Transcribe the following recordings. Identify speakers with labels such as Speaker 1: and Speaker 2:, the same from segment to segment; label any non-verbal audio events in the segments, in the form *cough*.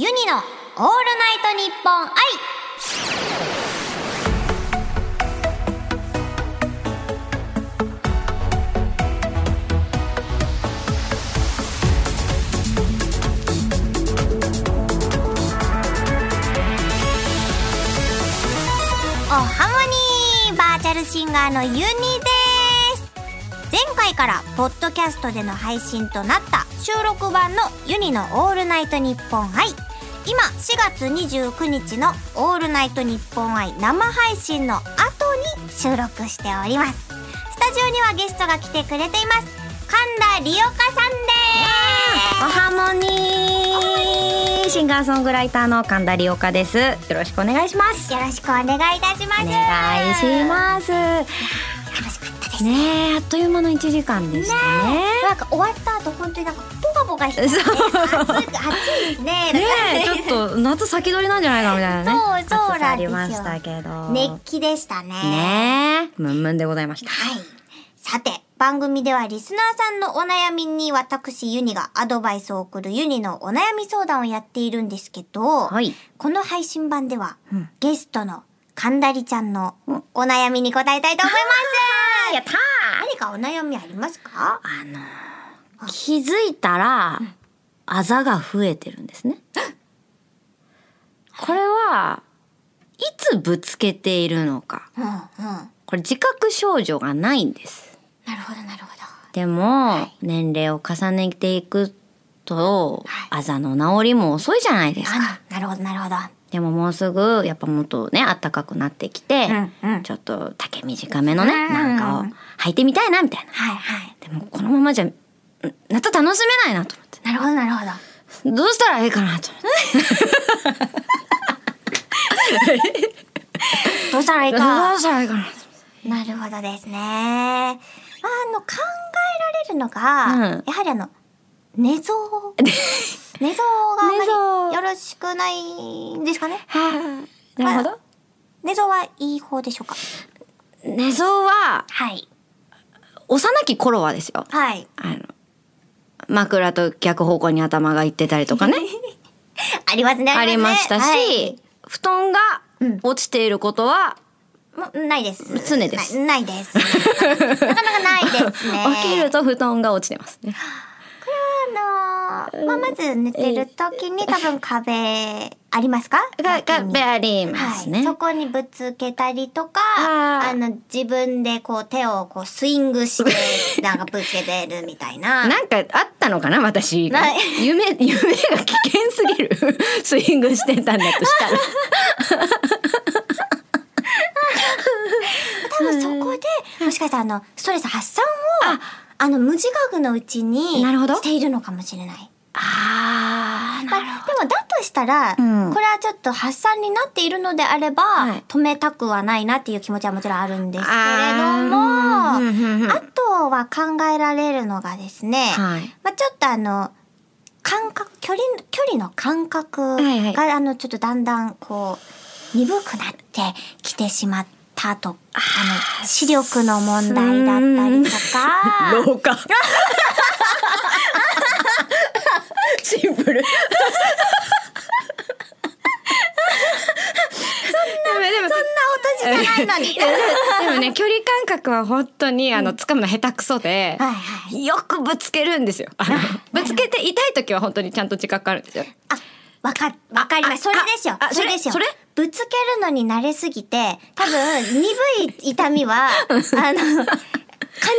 Speaker 1: ユニのオールナイトニッポン愛。おハモニーバーチャルシンガーのユニです。前回からポッドキャストでの配信となった収録版のユニのオールナイトニッポン愛。今4月29日のオールナイトニッポン愛生配信の後に収録しております。スタジオにはゲストが来てくれています。神田理岡さんです。
Speaker 2: おはもに。ーシンガーソングライターの神田理岡です。よろしくお願いします。
Speaker 1: よろしくお願いいたします。
Speaker 2: お願いします。
Speaker 1: 楽した
Speaker 2: ねえあっという間の1時間でしたね。
Speaker 1: なんか終わった後本当になんかポカポカして、ね、暑いですね。
Speaker 2: ねえちょっと夏先取りなんじゃないかみたいなね *laughs*
Speaker 1: そうそうなんですよ
Speaker 2: ましたけど。
Speaker 1: 熱気でしたね。
Speaker 2: ねえムンムンでございました。
Speaker 1: はい。さて、番組ではリスナーさんのお悩みに私ユニがアドバイスを送るユニのお悩み相談をやっているんですけど、
Speaker 2: はい。
Speaker 1: この配信版では、
Speaker 2: うん。
Speaker 1: ゲストの神田りちゃんのお悩みに答えたいと思います。*laughs*
Speaker 2: やったー
Speaker 1: 何かお悩みありますか？
Speaker 2: あの気づいたらあざが増えてるんですねこれはいつぶつけているのか
Speaker 1: うんうん。
Speaker 2: これ自覚症状がないんです
Speaker 1: なるほどなるほど。
Speaker 2: でも、
Speaker 1: い
Speaker 2: 年齢を重ねていくと、
Speaker 1: はい
Speaker 2: あざの治りも遅いじゃないですか。
Speaker 1: あなるほどなるほど。
Speaker 2: でももうすぐやっぱもっとね暖かくなってきて、
Speaker 1: うんうん
Speaker 2: ちょっと丈短めのね、
Speaker 1: うん
Speaker 2: なんかを履いてみたいなみたいな。
Speaker 1: はいはい。
Speaker 2: でもこのままじゃん夏楽しめないなと思って。
Speaker 1: なるほどなるほど。
Speaker 2: どうしたらいいかなと思って。
Speaker 1: どうしたらいい
Speaker 2: ど
Speaker 1: か。
Speaker 2: うしたらいいかなと
Speaker 1: なるほどですね。あの、考えられるのが、
Speaker 2: うん
Speaker 1: やはりあの、寝相。*laughs* 寝相があまりよろしくないんですかね？
Speaker 2: は *laughs* あ、なるほど。
Speaker 1: 寝相はいい方でしょうか？
Speaker 2: 寝相は
Speaker 1: はい。
Speaker 2: 幼き頃はですよ。
Speaker 1: はい。
Speaker 2: あの枕と逆方向に頭がいってたりとか *laughs* ね。
Speaker 1: ありますね。
Speaker 2: ありましたし、
Speaker 1: はい
Speaker 2: 布団が
Speaker 1: うん
Speaker 2: 落ちていることは、
Speaker 1: もうないです。
Speaker 2: 常です
Speaker 1: ないないです。なかなかないですね。*laughs*
Speaker 2: 起きると布団が落ちてますね。
Speaker 1: あのーまあ、まず寝てる時に多分壁ありますか？
Speaker 2: が、が、
Speaker 1: 脇に。
Speaker 2: べありますね。
Speaker 1: はい、そこにぶつけたりとか
Speaker 2: あ
Speaker 1: の自分でこう手をこうスイングしてなんかぶつけてるみたいな。*laughs*
Speaker 2: なんかあったのかな私。夢、夢が危険すぎる。*laughs* スイングしてたんだとしたら。
Speaker 1: 多分そこでもしかしたらあのストレス発散をあの無自覚のうちにしているのかもしれない。
Speaker 2: あ
Speaker 1: まあ、でもだとしたら、
Speaker 2: うん。
Speaker 1: これはちょっと発散になっているのであれば、
Speaker 2: はい。
Speaker 1: 止めたくはないなっていう気持ちはもちろんあるんですけれども
Speaker 2: あ
Speaker 1: とは考えられるのがですね、
Speaker 2: はい。
Speaker 1: まあ、ちょっとあの感覚距離距離の感覚が、
Speaker 2: はいはい。
Speaker 1: あのちょっとだんだんこう鈍くなってきてしまったとあの視力の問題だったりとか。*laughs*
Speaker 2: 廊下。シンプル。そんな、でも、
Speaker 1: そんな音じゃないのに。
Speaker 2: でもね、距離感覚は本当に、あの、掴むの下手くそで、
Speaker 1: はいはい。
Speaker 2: よくぶつけるんですよ。ぶつけて痛い時は本当にちゃんと自覚あるんですよ。
Speaker 1: あ、わか、わかります。そ
Speaker 2: あ
Speaker 1: れですよ。
Speaker 2: あ
Speaker 1: それですよ。
Speaker 2: それ？
Speaker 1: ぶつけるのに慣れすぎて、多分、鈍い痛みは、*laughs* あの、感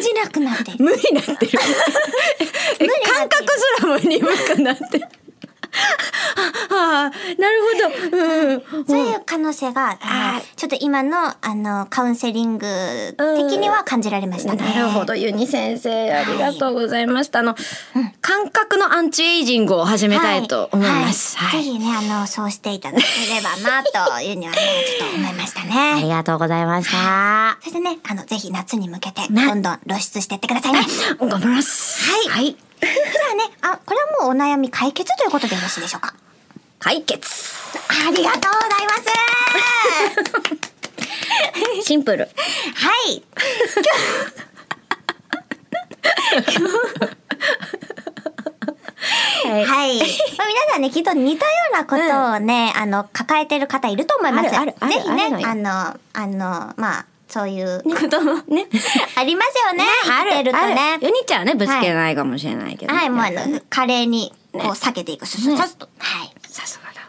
Speaker 1: じなくなってる。
Speaker 2: 無になってる。*laughs* え
Speaker 1: 無になってる
Speaker 2: 感覚すらも鈍くなってる。*laughs* ああ、なるほど。うん。
Speaker 1: そういう可能性が、あちょっと今の、あの、カウンセリング的には感じられましたね。
Speaker 2: なるほど、ユニ先生、ありがとうございました。あの、感覚のアンチエイジングを始めたいと思います。はい。
Speaker 1: はいぜひね、あの、そうしていただければな、というにはね、ちょっと思いました
Speaker 2: あ
Speaker 1: ね。*laughs*
Speaker 2: りがとうございました。
Speaker 1: そしてね、あの、ぜひ夏に向けて、
Speaker 2: ね
Speaker 1: どんどん露出していってくださいね。
Speaker 2: 頑張ります。
Speaker 1: はい
Speaker 2: はい。
Speaker 1: ではね、あ、これはもうお悩み解決ということでよろしいでしょうか？
Speaker 2: 解決。
Speaker 1: ありがとうございます *laughs*
Speaker 2: シンプル。
Speaker 1: はい。
Speaker 2: はい
Speaker 1: はい。まあ、皆さんね、きっと似たようなことをね、あの、抱えてる方いると思います。
Speaker 2: あるある
Speaker 1: ぜひね
Speaker 2: あるの、よ
Speaker 1: あの、あの、まあ、そういうこ
Speaker 2: こともね。
Speaker 1: ありますよね。生きてると
Speaker 2: あ
Speaker 1: ね。
Speaker 2: ユニちゃんはね、ぶつけないかもしれないけど。
Speaker 1: はい、もうあの、華麗に、こう、避けていく。ススススと。はい。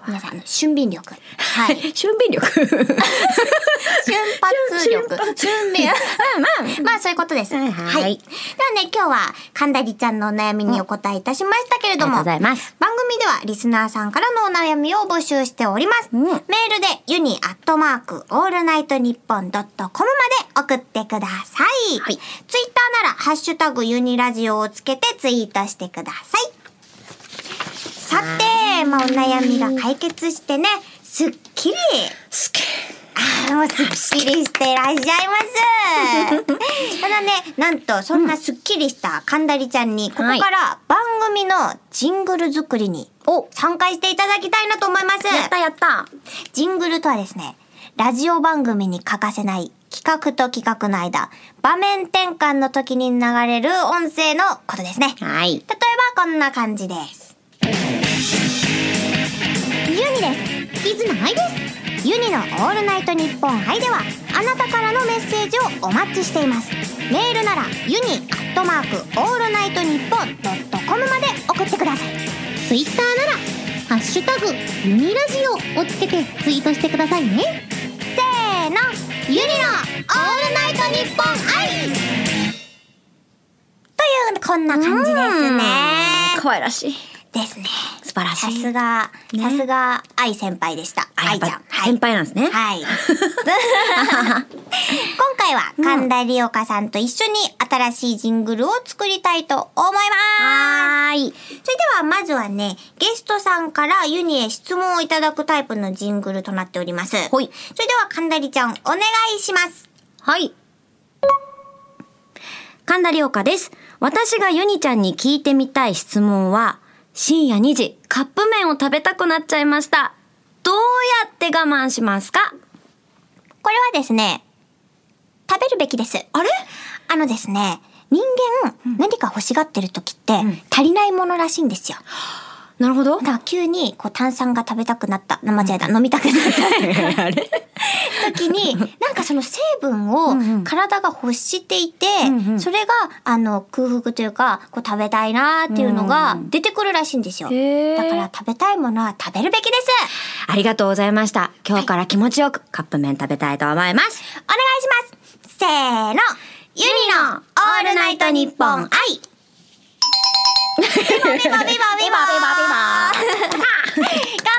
Speaker 1: 皆さん、あの俊敏力。はい。*laughs*
Speaker 2: 俊敏力。*laughs*
Speaker 1: 瞬発力。*laughs* 俊敏。
Speaker 2: まあまあ。
Speaker 1: まあそういうことです。
Speaker 2: はいはい
Speaker 1: ではね、今日は神田りちゃんのお悩みにお答えいたしましたけれども、
Speaker 2: うございます
Speaker 1: 番組ではリスナーさんからのお悩みを募集しております。
Speaker 2: うん
Speaker 1: メールでユニアットマークオールナイトニッポンドットコムまで送ってください。
Speaker 2: はい
Speaker 1: ツイッターならハッシュタグユニラジオをつけてツイートしてください。さて、まあお悩みが解決してね、すっきり
Speaker 2: すけ。
Speaker 1: あの、すっきりしてらっしゃいます。*laughs* ただね、なんと、そんなすっきりした神田りちゃんに、ここから番組のジングル作りに参加していただきたいなと思います。
Speaker 2: やったやった。
Speaker 1: ジングルとはですね、ラジオ番組に欠かせない企画と企画の間、場面転換の時に流れる音声のことですね。
Speaker 2: はい。
Speaker 1: 例えばこんな感じです。ユニです。キズナアイです。ユニのオールナイトニッポン i では、あなたからのメッセージをお待ちしています。メールなら、ユニアットマークオールナイトニッポンドットコムまで送ってください。
Speaker 3: ツイッターなら、ハッシュタグ、ユニラジオをつけてツイートしてくださいね。
Speaker 1: せーの、ユニのオールナイトニッポン i という、こんな感じですね。
Speaker 2: 可愛らしい。
Speaker 1: ですね。
Speaker 2: 素晴らしい。
Speaker 1: さすが、
Speaker 2: ね
Speaker 1: さすが、愛先輩でした。愛ちゃん。はい
Speaker 2: 先輩なんですね。
Speaker 1: はい。*laughs* 今回は神田理岡さんと一緒に新しいジングルを作りたいと思います。
Speaker 2: はーい。
Speaker 1: それではまずはね、ゲストさんからユニへ質問をいただくタイプのジングルとなっております。
Speaker 2: ほい。
Speaker 1: それでは神田理ちゃん、お願いします。
Speaker 2: はい。神田理岡です。私がユニちゃんに聞いてみたい質問は、深夜2時、カップ麺を食べたくなっちゃいました。どうやって我慢しますか？
Speaker 1: これはですね、食べるべきです。
Speaker 2: あれ？
Speaker 1: あのですね、人間、何か欲しがってる時って、足りないものらしいんですよ。*gasps*
Speaker 2: なるほど
Speaker 1: だ。から急にこう炭酸が食べたくなった、間違えた、飲みたくなった *laughs*
Speaker 2: あれ？
Speaker 1: 時に、なんかその成分を
Speaker 2: うんうん
Speaker 1: 体が欲していて、
Speaker 2: うんうん
Speaker 1: それがあの空腹というか、こう食べたいなーっていうのが出てくるらしいんですよ。
Speaker 2: へー
Speaker 1: だから食べたいものは食べるべきです。
Speaker 2: ありがとうございました。今日から気持ちよくカップ麺食べたいと思います。
Speaker 1: お願いします。せーの、ユニのオールナイトニッポン愛。ビバビバビバ完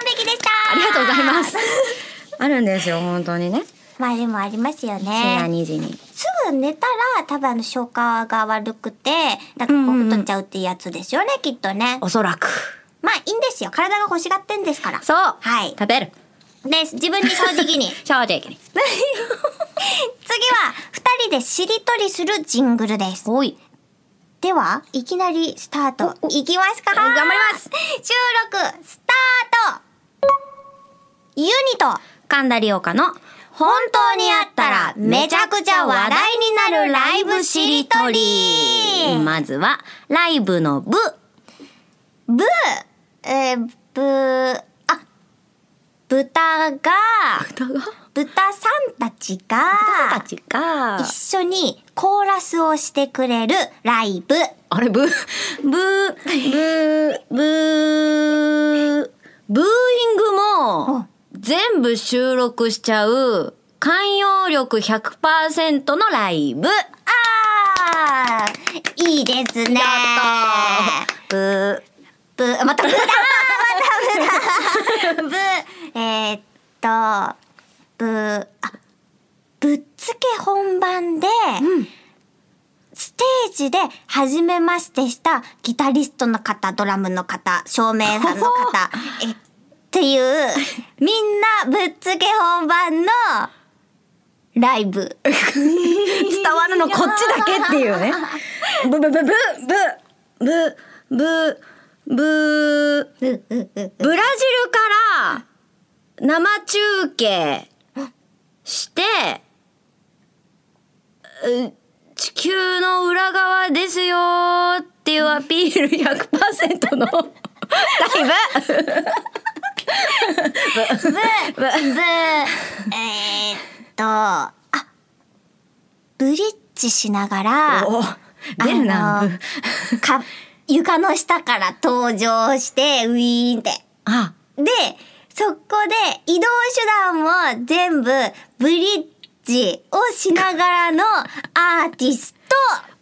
Speaker 1: 璧でした
Speaker 2: ありがとうございます。*laughs* あるんですよ、本当にね。
Speaker 1: まあでもありますよ
Speaker 2: 深夜
Speaker 1: ね。
Speaker 2: 2時に。
Speaker 1: すぐ寝たら多分あの消化が悪くて、なんかこう太っちゃうってやつですよね、きっとね。
Speaker 2: おそらく。
Speaker 1: まあいいんですよ。体が欲しがってんですから。
Speaker 2: そう。
Speaker 1: はい
Speaker 2: 食べる。
Speaker 1: です。自分に正直に。*laughs*
Speaker 2: 正直に。*laughs*
Speaker 1: 次は、二人でしりとりするジングルです。
Speaker 2: おい。
Speaker 1: では、いきなりスタート。いきますか
Speaker 2: 頑張ります
Speaker 1: 収録、スタートユニと、
Speaker 2: 神田理岡の
Speaker 1: 本当にあったらめちゃくちゃ話題になるライブしりとり。
Speaker 2: まずは、ライブの部。
Speaker 1: ブー、えー、ブー、あ、豚が、
Speaker 2: 歌が？
Speaker 1: 豚さんたちが、
Speaker 2: たちが。
Speaker 1: 一緒にコーラスをしてくれるライブ。
Speaker 2: あれ、ブー、ブー、ブー、ブー、ブーイングも、全部収録しちゃう、寛容力100%のライブ。
Speaker 1: あー、いいですね。
Speaker 2: ブー。
Speaker 1: ブー、またブーだまたブーだブー、えー、っと、ブー、あ、ぶっつけ本番で、ステージで初めましてしたギタリストの方、ドラムの方、照明さんの方、え、っていう、*laughs* みんなぶっつけ本番のライブ。*laughs*
Speaker 2: 伝わるのこっちだけっていうね。*laughs* ブブブブブブブブブラジルから生中継してう地球の裏側ですよっていうアピール100%のだいぶ
Speaker 1: ブブブえー、っとあブリッジしながら
Speaker 2: お出るな
Speaker 1: か床の下から登場してウィーンって。
Speaker 2: あ。
Speaker 1: でそこで移動手段も全部ブリッジをしながらのアーティスト。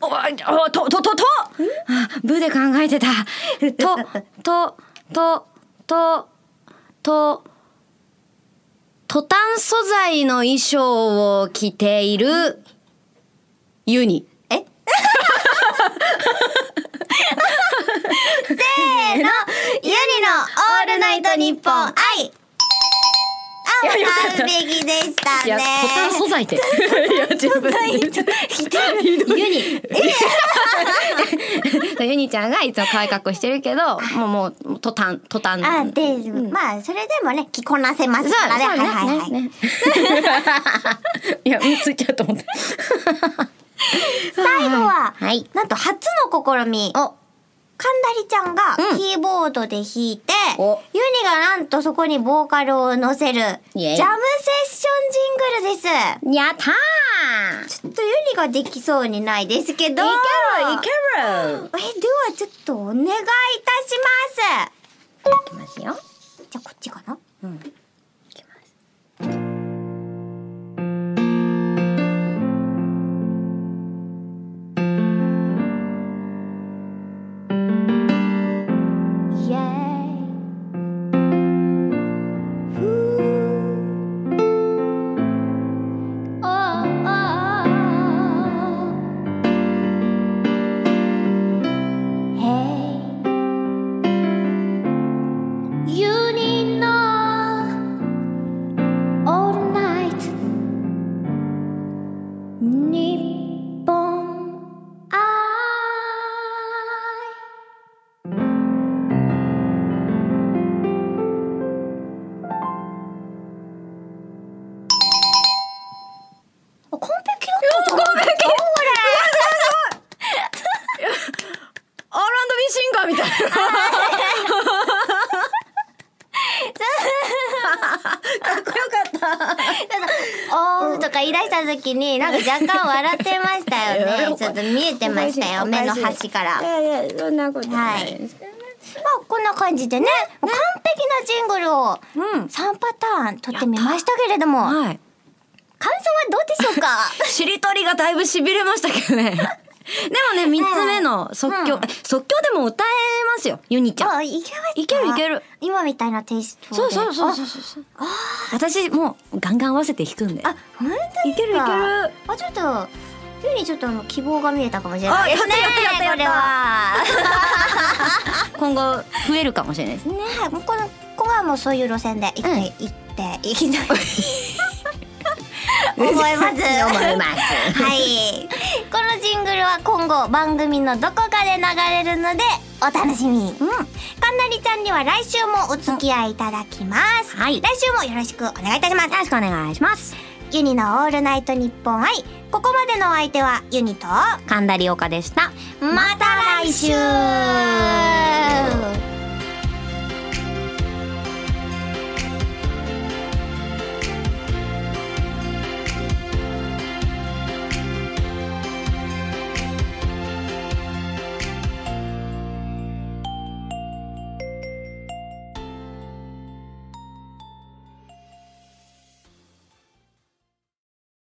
Speaker 2: おおととととあブで考えてた。とととととトタン素材の衣装を着ているユニ。
Speaker 1: え？*laughs* せーの。ユニのオールナイトニッポン愛あ、完璧でしたね。
Speaker 2: トタン素材って *laughs* いや自分で。ユニ。*laughs* ユニちゃんがいつも可愛い格好してるけどもうもうトタントタン
Speaker 1: あ、で、まあ、それでもね、着こなせますからね。はいはいはい。*laughs*
Speaker 2: いや、うんついちゃうと思って。
Speaker 1: 最後は、
Speaker 2: はい。
Speaker 1: なんと初の試み。
Speaker 2: お、
Speaker 1: 神田りちゃんが
Speaker 2: うん
Speaker 1: キーボードで弾いて、
Speaker 2: お
Speaker 1: ユニがなんとそこにボーカルを乗せる、ジャムセッションジングルです。
Speaker 2: やったー
Speaker 1: ちょっとユニができそうにないですけど。
Speaker 2: いけるい
Speaker 1: え、
Speaker 2: ける
Speaker 1: ではちょっとお願いいたします。
Speaker 2: いきますよ。
Speaker 1: じゃあこっちかな？
Speaker 2: うん。
Speaker 1: た時に、なんか若干笑ってましたよね。*laughs* ちょっと見えてましたよ、目の端から。
Speaker 2: い
Speaker 1: ま
Speaker 2: やいや、そんなことないです。
Speaker 1: あ、こんな感じでね、完璧なジングルを
Speaker 2: うん。
Speaker 1: 3パターン撮ってみましたけれども、感
Speaker 2: はい。
Speaker 1: 想はどうでしょうか？*laughs*
Speaker 2: しりとりがだいぶ痺れましたけどね。でもね、三つ目の即興、
Speaker 1: うん
Speaker 2: 即興でも歌えますよ、ユニちゃん。
Speaker 1: あ、いけますか
Speaker 2: いけるいける。
Speaker 1: 今みたいなテイストで。
Speaker 2: そうそうそうそうそう。私もうガンガン合わせて弾くんで。
Speaker 1: あ、本当
Speaker 2: いけるいける。
Speaker 1: あ、ちょっと、ゆにちょっとあの希望が見えたかもしれない
Speaker 2: あ
Speaker 1: ですね。
Speaker 2: やったやったやったやった
Speaker 1: これは。*laughs*
Speaker 2: 今後増えるかもしれないです *laughs* ね。
Speaker 1: ね、もうこの子はもうそういう路線で行って、
Speaker 2: うん
Speaker 1: 行って行きたい。*laughs* 思います。
Speaker 2: 思います
Speaker 1: はい。このジングルは今後番組のどこかで流れるのでお楽しみに。うん。かんなりちゃんには来週もお付き合いいただきます。
Speaker 2: はい
Speaker 1: 来週もよろしくお願いいたします。
Speaker 2: よろしくお願いします。
Speaker 1: ユニのオールナイトニッポン愛。ここまでのお相手はユニと、
Speaker 2: 神田理岡でした。
Speaker 1: また来週